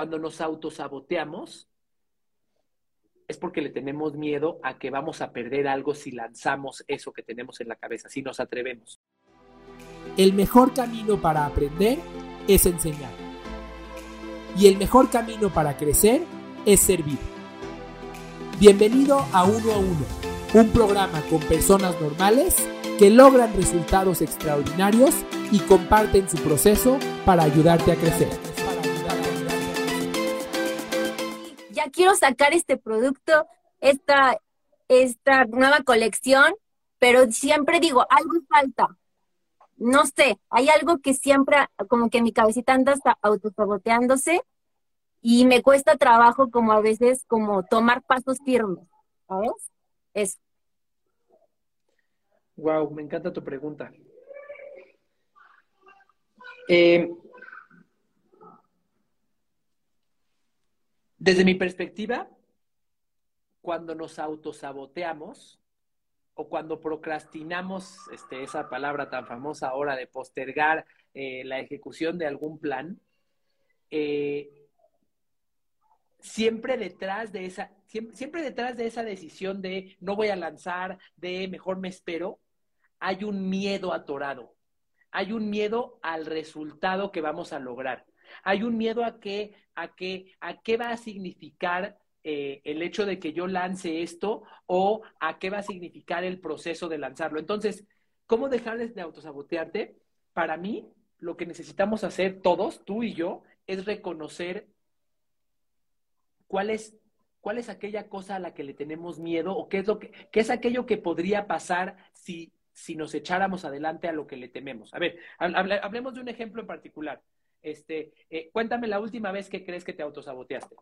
cuando nos autosaboteamos, es porque le tenemos miedo a que vamos a perder algo si lanzamos eso que tenemos en la cabeza, si nos atrevemos. El mejor camino para aprender es enseñar. Y el mejor camino para crecer es servir. Bienvenido a Uno a Uno, un programa con personas normales que logran resultados extraordinarios y comparten su proceso para ayudarte a crecer. Quiero sacar este producto, esta, esta nueva colección, pero siempre digo, algo falta. No sé, hay algo que siempre, como que mi cabecita anda hasta autosaboteándose y me cuesta trabajo como a veces como tomar pasos firmes, ¿sabes? Eso. Wow, me encanta tu pregunta. Eh, Desde mi perspectiva, cuando nos autosaboteamos o cuando procrastinamos este, esa palabra tan famosa ahora de postergar eh, la ejecución de algún plan, eh, siempre detrás de esa, siempre, detrás de esa decisión de no voy a lanzar, de mejor me espero, hay un miedo atorado, hay un miedo al resultado que vamos a lograr. Hay un miedo a que, a a qué va a significar eh, el hecho de que yo lance esto o a qué va a significar el proceso de lanzarlo. Entonces, ¿cómo dejar de autosabotearte? Para mí, lo que necesitamos hacer todos, tú y yo, es reconocer cuál es, cuál es aquella cosa a la que le tenemos miedo o qué es, lo que, qué es aquello que podría pasar si, si nos echáramos adelante a lo que le tememos. A ver, hablemos de un ejemplo en particular. Este, eh, cuéntame la última vez que crees que te autosaboteaste.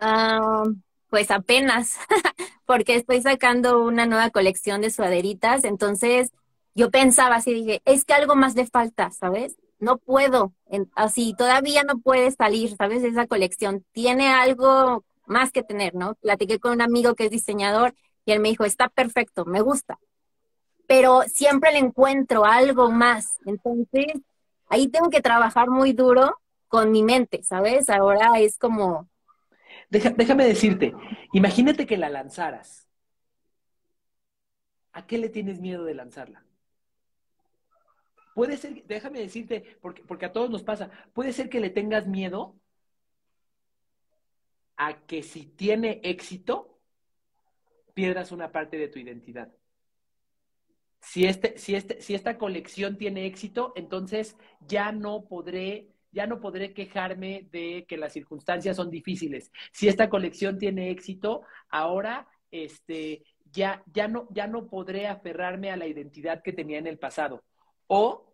Ah, pues apenas, porque estoy sacando una nueva colección de suaderitas, entonces yo pensaba así, dije, es que algo más le falta, ¿sabes? No puedo, así, todavía no puede salir, ¿sabes? Esa colección tiene algo más que tener, ¿no? Platiqué con un amigo que es diseñador y él me dijo, está perfecto, me gusta, pero siempre le encuentro algo más, entonces ahí tengo que trabajar muy duro con mi mente, ¿sabes? Ahora es como... déjame decirte, imagínate que la lanzaras. ¿A qué le tienes miedo de lanzarla? Puede ser, déjame decirte, porque, porque a todos nos pasa, puede ser que le tengas miedo a que si tiene éxito, pierdas una parte de tu identidad si, este, si, este, si esta colección tiene éxito, entonces ya no podré ya no podré quejarme de que las circunstancias son difíciles. Si esta colección tiene éxito, ahora este, ya, ya, no, ya no podré aferrarme a la identidad que tenía en el pasado. O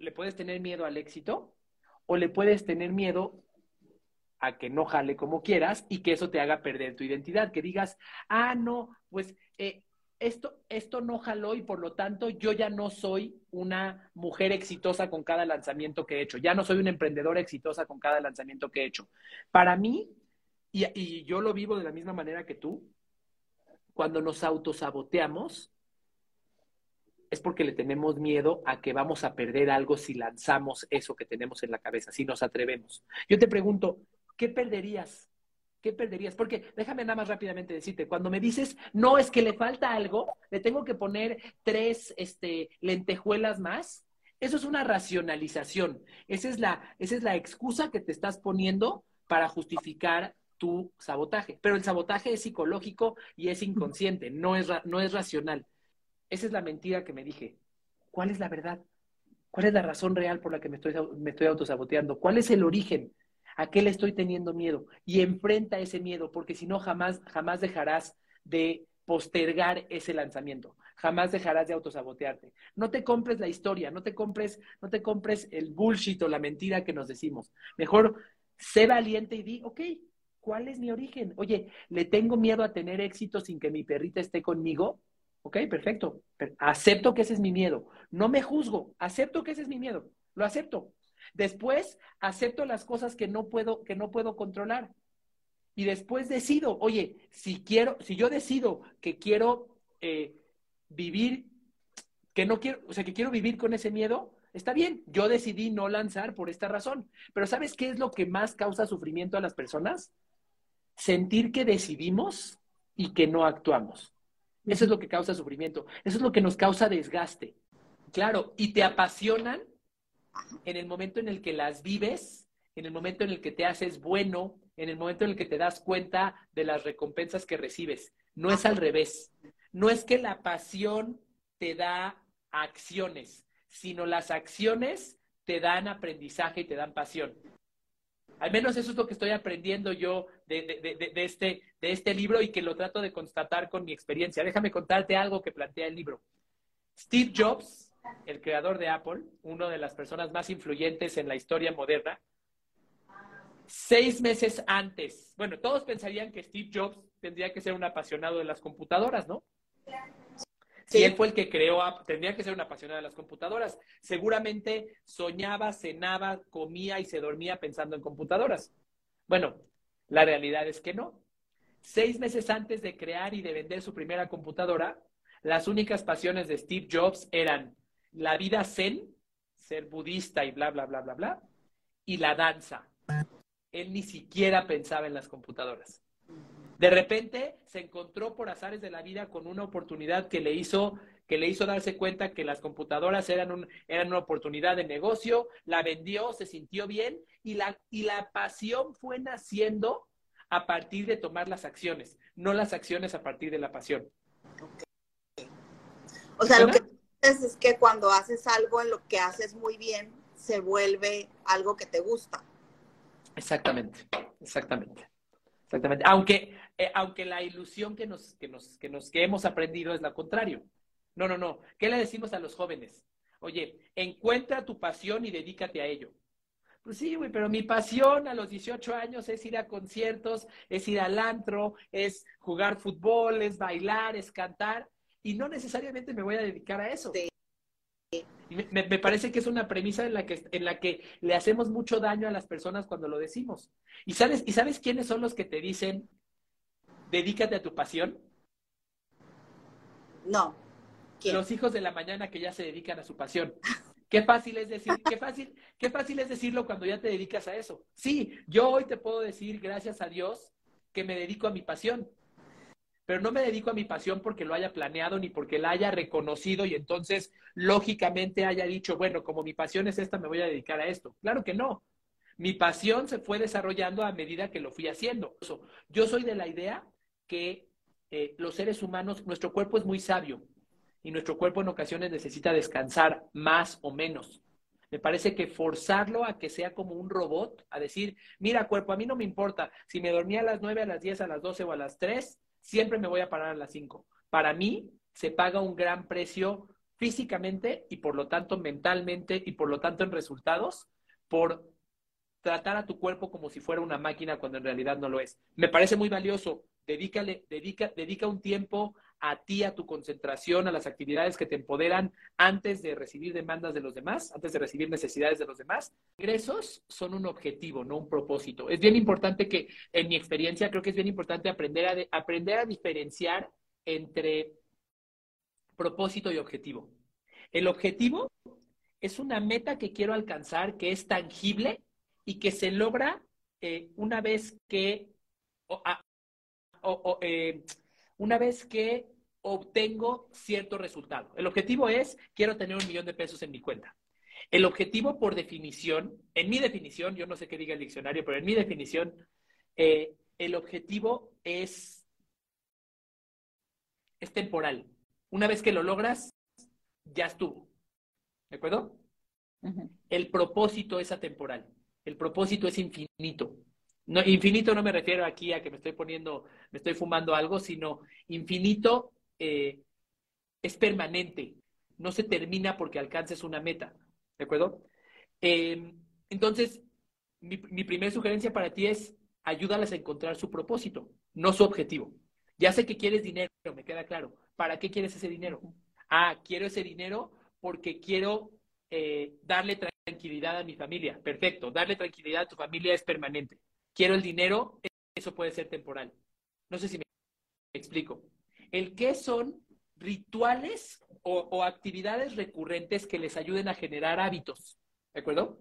le puedes tener miedo al éxito, o le puedes tener miedo a que no jale como quieras y que eso te haga perder tu identidad, que digas, ah, no, pues eh, esto, esto no jaló y por lo tanto yo ya no soy una mujer exitosa con cada lanzamiento que he hecho, ya no soy una emprendedora exitosa con cada lanzamiento que he hecho. Para mí, y, y yo lo vivo de la misma manera que tú, cuando nos autosaboteamos, es porque le tenemos miedo a que vamos a perder algo si lanzamos eso que tenemos en la cabeza, si nos atrevemos. Yo te pregunto, ¿qué perderías ¿qué perderías? Porque déjame nada más rápidamente decirte, cuando me dices, no, es que le falta algo, le tengo que poner tres este, lentejuelas más, eso es una racionalización. Esa es, la, esa es la excusa que te estás poniendo para justificar tu sabotaje. Pero el sabotaje es psicológico y es inconsciente, no es, no es racional. Esa es la mentira que me dije. ¿Cuál es la verdad? ¿Cuál es la razón real por la que me estoy, me estoy autosaboteando? ¿Cuál es el origen? ¿A qué le estoy teniendo miedo? Y enfrenta ese miedo, porque si no, jamás, jamás dejarás de postergar ese lanzamiento. Jamás dejarás de autosabotearte. No te compres la historia, no te compres, no te compres el bullshit o la mentira que nos decimos. Mejor sé valiente y di, ok, ¿cuál es mi origen? Oye, ¿le tengo miedo a tener éxito sin que mi perrita esté conmigo? Ok, perfecto. acepto que ese es mi miedo. No me juzgo, acepto que ese es mi miedo. Lo acepto. Después acepto las cosas que no puedo, que no puedo controlar. Y después decido, oye, si quiero, si yo decido que quiero eh, vivir, que no quiero, o sea, que quiero vivir con ese miedo, Está bien, yo decidí no lanzar por esta razón. Pero ¿sabes qué es lo que más causa sufrimiento a las personas? Sentir que decidimos y que no actuamos. Eso es lo que causa sufrimiento. Eso es lo que nos causa desgaste. Claro, y te apasionan en el momento en el que las vives, en el momento en el que te haces bueno, en el momento en el que te das cuenta de las recompensas que recibes. No es al revés. No es que la pasión te da acciones, sino las acciones te dan aprendizaje y te dan pasión. Al menos eso es lo que estoy aprendiendo yo de, este, de este libro y que lo trato de constatar con mi experiencia. Déjame contarte algo que plantea el libro. Steve Jobs, el creador de Apple, una de las personas más influyentes en la historia moderna, seis meses antes, bueno, todos pensarían que Steve Jobs tendría que ser un apasionado de las computadoras, ¿no? Si él fue el que creó, tendría que ser un apasionado de las computadoras. Seguramente soñaba, cenaba, comía y se dormía pensando en computadoras. Bueno, la realidad es que no. Seis meses antes de crear y de vender su primera computadora, las únicas pasiones de Steve Jobs eran la vida zen, ser budista y bla, bla, bla, bla, bla, y la danza. Él ni siquiera pensaba en las computadoras. De repente se encontró por azares de la vida con una oportunidad que le hizo que le hizo darse cuenta que las computadoras eran, un, eran una oportunidad de negocio, la vendió, se sintió bien y la, y la pasión fue naciendo a partir de tomar las acciones, no las acciones a partir de la pasión. O sea, lo que es que cuando haces algo en lo que haces muy bien, se vuelve algo que te gusta. Exactamente, exactamente. Exactamente. Aunque, eh, aunque la ilusión que nos, que, nos, que, nos, que hemos aprendido es la contrario. No, no, no. ¿Qué le decimos a los jóvenes? Oye, encuentra tu pasión y dedícate a ello. Pues sí, güey, pero mi pasión a los 18 años es ir a conciertos, es ir al antro, es jugar fútbol, es bailar, es cantar, y no necesariamente me voy a dedicar a eso. Me, me, parece que es una premisa en la, que, en la que le hacemos mucho daño a las personas cuando lo decimos. ¿Y sabes, ¿Y sabes quiénes son los que te dicen, dedícate a tu pasión? No. Los hijos de la mañana que ya se dedican a su pasión. Qué fácil es decir, qué fácil, qué fácil es decirlo cuando ya te dedicas a eso. Sí, yo hoy te puedo decir, gracias a Dios, que me dedico a mi pasión. Pero no me dedico a mi pasión porque lo haya planeado ni porque la haya reconocido y entonces lógicamente haya dicho, bueno, como mi pasión es esta, me voy a dedicar a esto. Claro que no. Mi pasión se fue desarrollando a medida que lo fui haciendo. Yo soy de la idea que eh, los seres humanos, nuestro cuerpo es muy sabio y nuestro cuerpo en ocasiones necesita descansar más o menos. Me parece que forzarlo a que sea como un robot, a decir, mira cuerpo, a mí no me importa si me dormía a las 9, a las 10, a las 12 o a las 3, siempre me voy a parar a las 5. Para mí se paga un gran precio físicamente y por lo tanto mentalmente y por lo tanto en resultados por tratar a tu cuerpo como si fuera una máquina cuando en realidad no lo es. Me parece muy valioso. Dedícale, dedica, dedica un tiempo a ti, a tu concentración, a las actividades que te empoderan antes de recibir demandas de los demás, antes de recibir necesidades de los demás. Ingresos son un objetivo, no un propósito. Es bien importante que, en mi experiencia, creo que es bien importante aprender a, aprender a diferenciar entre propósito y objetivo. El objetivo es una meta que quiero alcanzar, que es tangible y que se logra eh, una vez que eh, una vez que obtengo cierto resultado. El objetivo es, quiero tener un millón de pesos en mi cuenta. El objetivo, por definición, en mi definición, yo no sé qué diga el diccionario, pero en mi definición, eh, el objetivo es, es temporal. Una vez que lo logras, ya estuvo. ¿De acuerdo? El propósito es atemporal. El propósito es infinito. No, infinito no me refiero aquí a que me estoy poniendo, me estoy fumando algo, sino infinito eh, es permanente. No se termina porque alcances una meta. ¿De acuerdo? Em, entonces, mi, mi primera sugerencia para ti es ayúdalas a encontrar su propósito, no su objetivo. Ya sé que quieres dinero, me queda claro. ¿Para qué quieres ese dinero? Ah, quiero ese dinero porque quiero eh, darle tranquilidad a mi familia. Perfecto, darle tranquilidad a tu familia es permanente. Quiero el dinero, eso puede ser temporal. No sé si me explico. El qué son rituales o, actividades recurrentes que les ayuden a generar hábitos. ¿De acuerdo?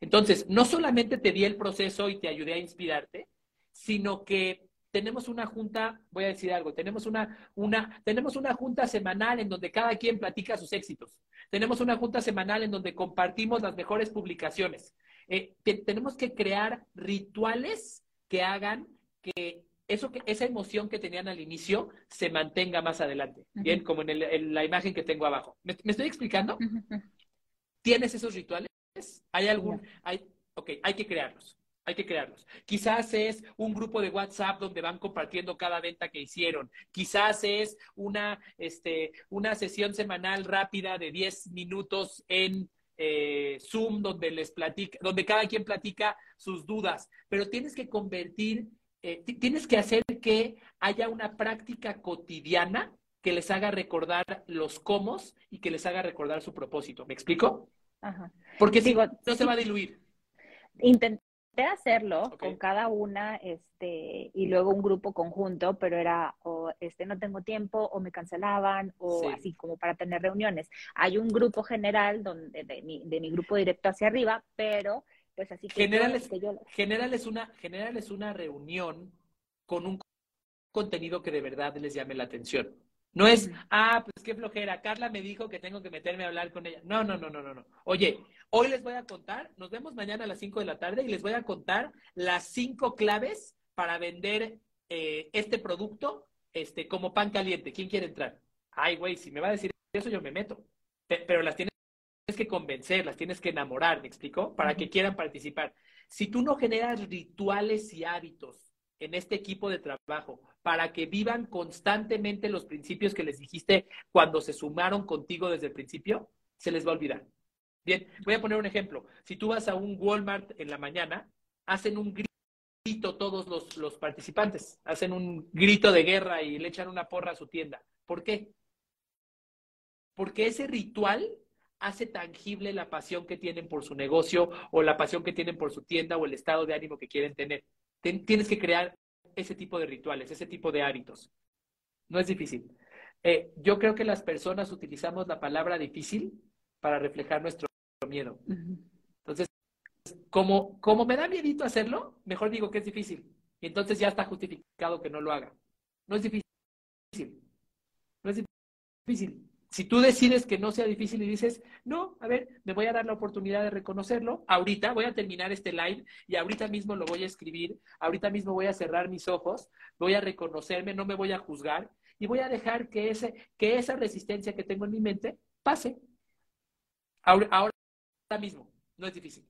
Entonces, no solamente te di el proceso y te ayudé a inspirarte, sino que tenemos una junta, voy a decir algo, tenemos una, una, tenemos una junta semanal en donde cada quien platica sus éxitos. Tenemos una junta semanal en donde compartimos las mejores publicaciones. Eh, tenemos que crear rituales que hagan que eso que esa emoción que tenían al inicio se mantenga más adelante. Bien, como en, el, en, la imagen que tengo abajo. ¿Me, me estoy explicando? ¿Tienes esos rituales? ¿Hay algún? Hay, ok, hay que crearlos. Hay que crearlos. Quizás es un grupo de WhatsApp donde van compartiendo cada venta que hicieron. Quizás es una, este, una sesión semanal rápida de 10 minutos en eh, Zoom donde les platica, donde cada quien platica sus dudas. Pero tienes que convertir, eh, tienes que hacer que haya una práctica cotidiana que les haga recordar los cómo y que les haga recordar su propósito. ¿Me explico? Ajá. Porque si no se va a diluir. Intenté hacerlo okay. con cada una, este, y luego un grupo conjunto, pero era o este no tengo tiempo, o me cancelaban, o sí. así como para tener reuniones. Hay un grupo general donde de mi, de mi grupo directo hacia arriba, pero pues así que general, yo, es, que yo... general es una general es una reunión con un contenido que de verdad les llame la atención. No es, ah, pues qué flojera, Carla me dijo que tengo que meterme a hablar con ella. No, no, no, no, no, no. Oye, hoy les voy a contar, nos vemos mañana a las 5 de la tarde y les voy a contar las cinco claves para vender eh, este producto este, como pan caliente. ¿Quién quiere entrar? Ay, güey, si me va a decir eso, yo me meto. Pero las tienes que convencer, las tienes que enamorar, ¿me explico? Para que quieran participar. Si tú no generas rituales y hábitos en este equipo de trabajo para que vivan constantemente los principios que les dijiste cuando se sumaron contigo desde el principio, se les va a olvidar. Bien, voy a poner un ejemplo. Si tú vas a un Walmart en la mañana, hacen un grito todos los, los participantes, hacen un grito de guerra y le echan una porra a su tienda. ¿Por qué? Porque ese ritual hace tangible la pasión que tienen por su negocio o la pasión que tienen por su tienda o el estado de ánimo que quieren tener. Tienes que crear ese tipo de rituales, ese tipo de hábitos. No es difícil. Eh, yo creo que las personas utilizamos la palabra difícil para reflejar nuestro miedo. Entonces, como, como me da miedito hacerlo, mejor digo que es difícil. Y entonces ya está justificado que no lo haga. No es difícil. No es difícil. Si tú decides que no sea difícil y dices, no, a ver, me voy a dar la oportunidad de reconocerlo, ahorita voy a terminar este live y ahorita mismo lo voy a escribir, ahorita mismo voy a cerrar mis ojos, voy a reconocerme, no me voy a juzgar y voy a dejar que, ese, que esa resistencia que tengo en mi mente pase. Ahora, ahora mismo, no es difícil.